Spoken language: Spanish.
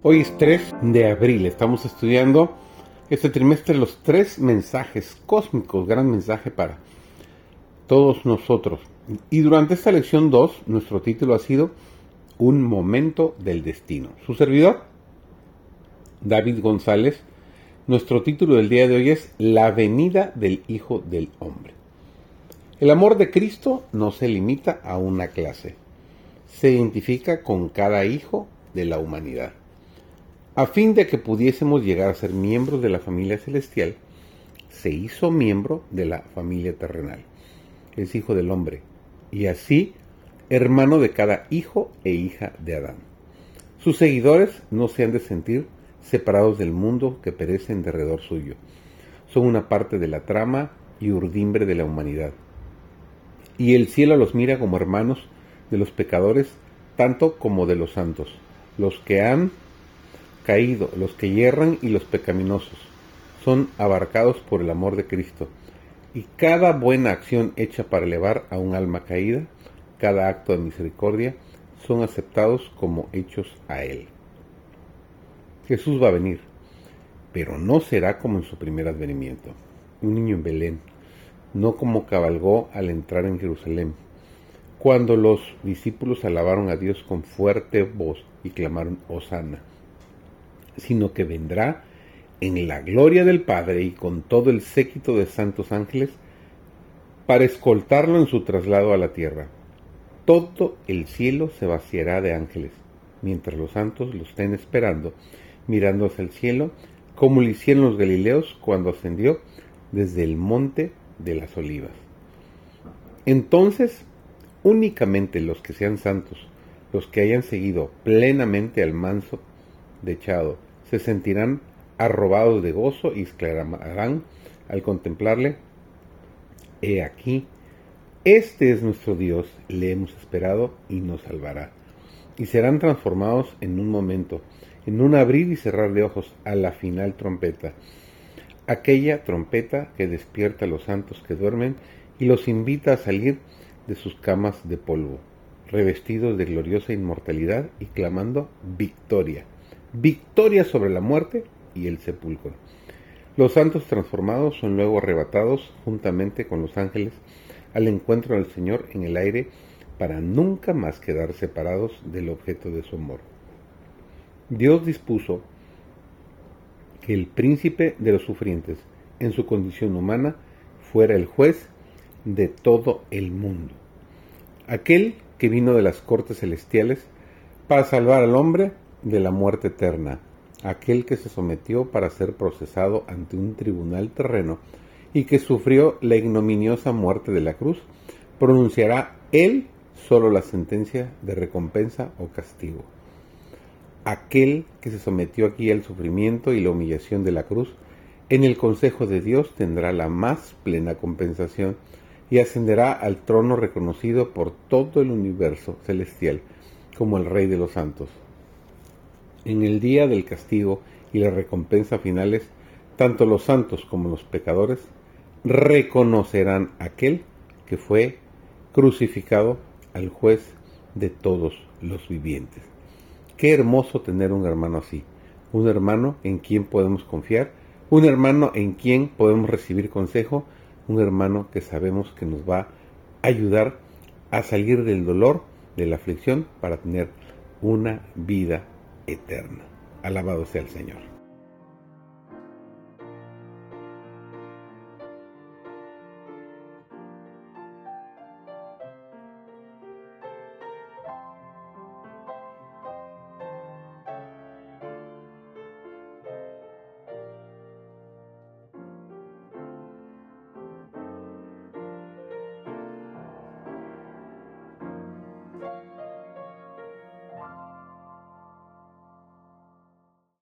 Hoy es 3 de abril, estamos estudiando este trimestre los tres mensajes cósmicos, gran mensaje para todos nosotros. Y durante esta lección 2, nuestro título ha sido Un momento del destino. Su servidor, David González, nuestro título del día de hoy es La venida del Hijo del Hombre. El amor de Cristo no se limita a una clase, se identifica con cada hijo de la humanidad. A fin de que pudiésemos llegar a ser miembros de la familia celestial, se hizo miembro de la familia terrenal. Es hijo del hombre, y así hermano de cada hijo e hija de Adán. Sus seguidores no se han de sentir separados del mundo que perece en derredor suyo. Son una parte de la trama y urdimbre de la humanidad. Y el cielo los mira como hermanos de los pecadores, tanto como de los santos, los que han caído, los que yerran y los pecaminosos, son abarcados por el amor de Cristo. Y cada buena acción hecha para elevar a un alma caída, cada acto de misericordia, son aceptados como hechos a Él. Jesús va a venir, pero no será como en su primer advenimiento, un niño en Belén, no como cabalgó al entrar en Jerusalén, cuando los discípulos alabaron a Dios con fuerte voz y clamaron Hosanna sino que vendrá en la gloria del Padre y con todo el séquito de santos ángeles para escoltarlo en su traslado a la tierra. Todo el cielo se vaciará de ángeles, mientras los santos lo estén esperando, mirando hacia el cielo, como lo hicieron los galileos cuando ascendió desde el monte de las olivas. Entonces, únicamente los que sean santos, los que hayan seguido plenamente al manso dechado, se sentirán arrobados de gozo y exclamarán al contemplarle, He aquí, este es nuestro Dios, le hemos esperado y nos salvará. Y serán transformados en un momento, en un abrir y cerrar de ojos a la final trompeta, aquella trompeta que despierta a los santos que duermen y los invita a salir de sus camas de polvo, revestidos de gloriosa inmortalidad y clamando victoria victoria sobre la muerte y el sepulcro. Los santos transformados son luego arrebatados juntamente con los ángeles al encuentro del Señor en el aire para nunca más quedar separados del objeto de su amor. Dios dispuso que el príncipe de los sufrientes, en su condición humana, fuera el juez de todo el mundo. Aquel que vino de las cortes celestiales para salvar al hombre de la muerte eterna, aquel que se sometió para ser procesado ante un tribunal terreno y que sufrió la ignominiosa muerte de la cruz, pronunciará él solo la sentencia de recompensa o castigo. Aquel que se sometió aquí al sufrimiento y la humillación de la cruz, en el consejo de Dios tendrá la más plena compensación y ascenderá al trono reconocido por todo el universo celestial como el Rey de los santos. En el día del castigo y la recompensa finales, tanto los santos como los pecadores reconocerán aquel que fue crucificado al juez de todos los vivientes. Qué hermoso tener un hermano así, un hermano en quien podemos confiar, un hermano en quien podemos recibir consejo, un hermano que sabemos que nos va a ayudar a salir del dolor, de la aflicción, para tener una vida eterna. Alabado sea el Señor.